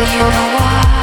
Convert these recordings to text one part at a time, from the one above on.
You know why.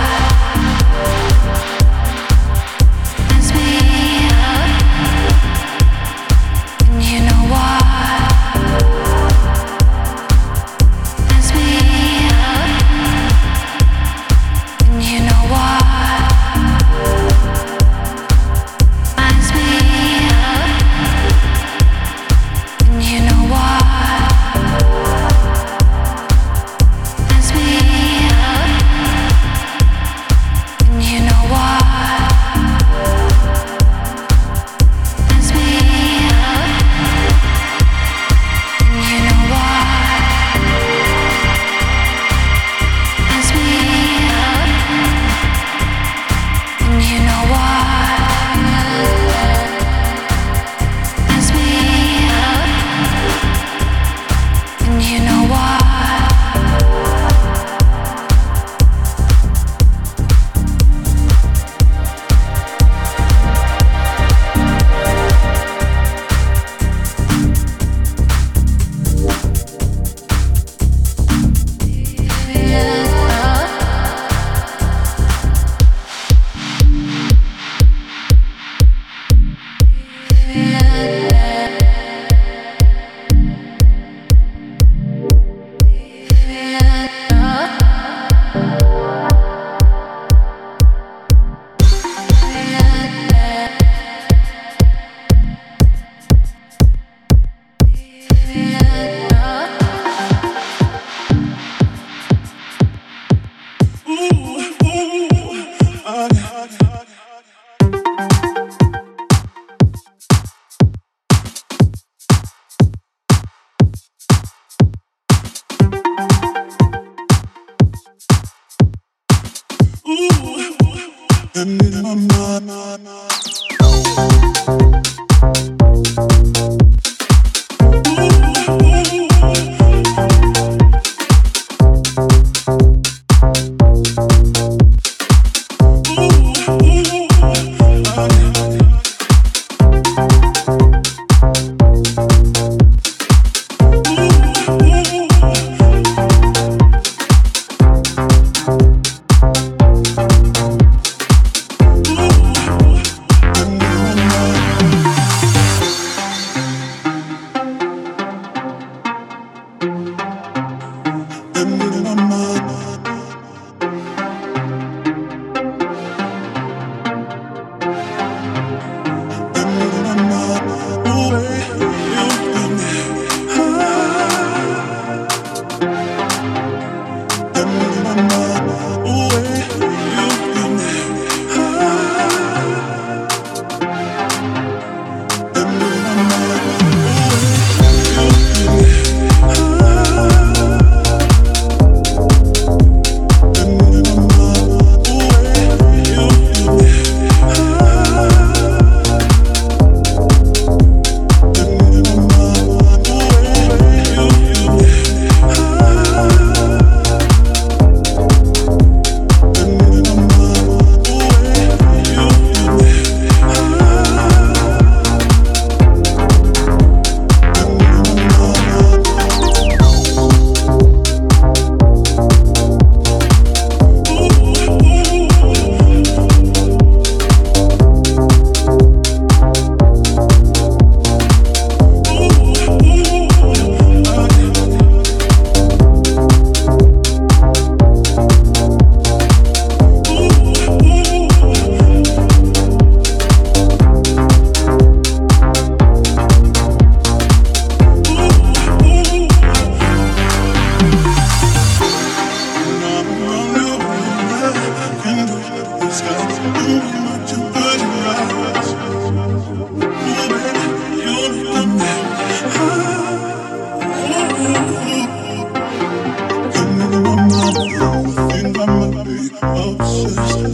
me obsessed.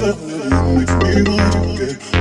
That feeling makes me want to get.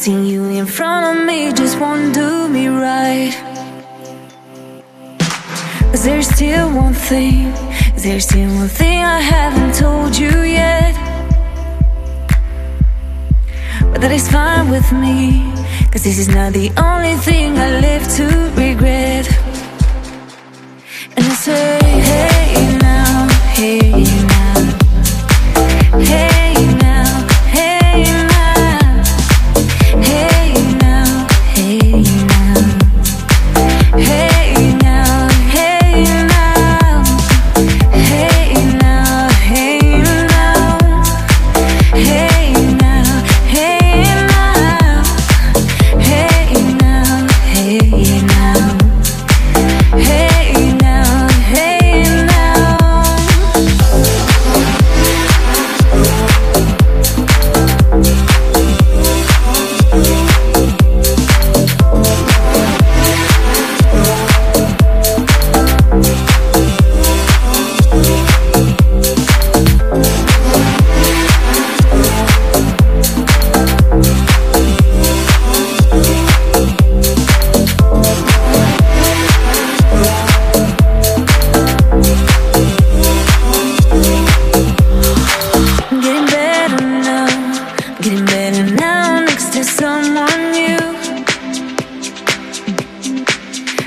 Seeing you in front of me just won't do me right. Is there still one thing? Is there still one thing I haven't told you yet? But that is fine with me, cause this is not the only thing I live to regret. And I say, hey now, hey now, hey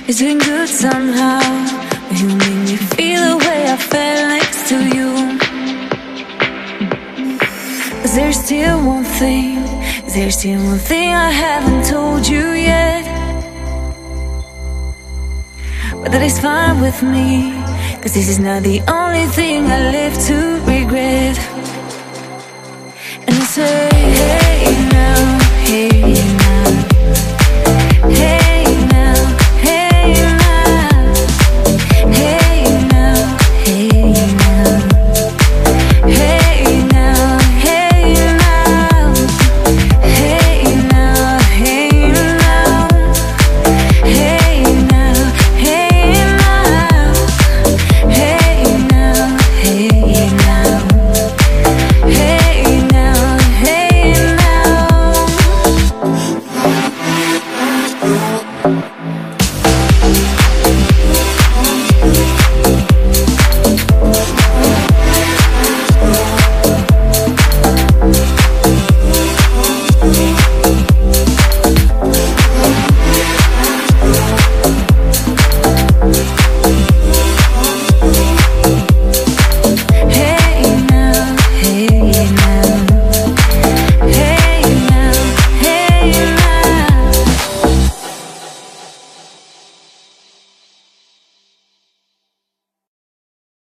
It's been good somehow. You make me feel the way I felt next to you. Is there still one thing? Is there still one thing I haven't told you yet? But that is fine with me. Cause this is not the only thing I live to regret. And I say,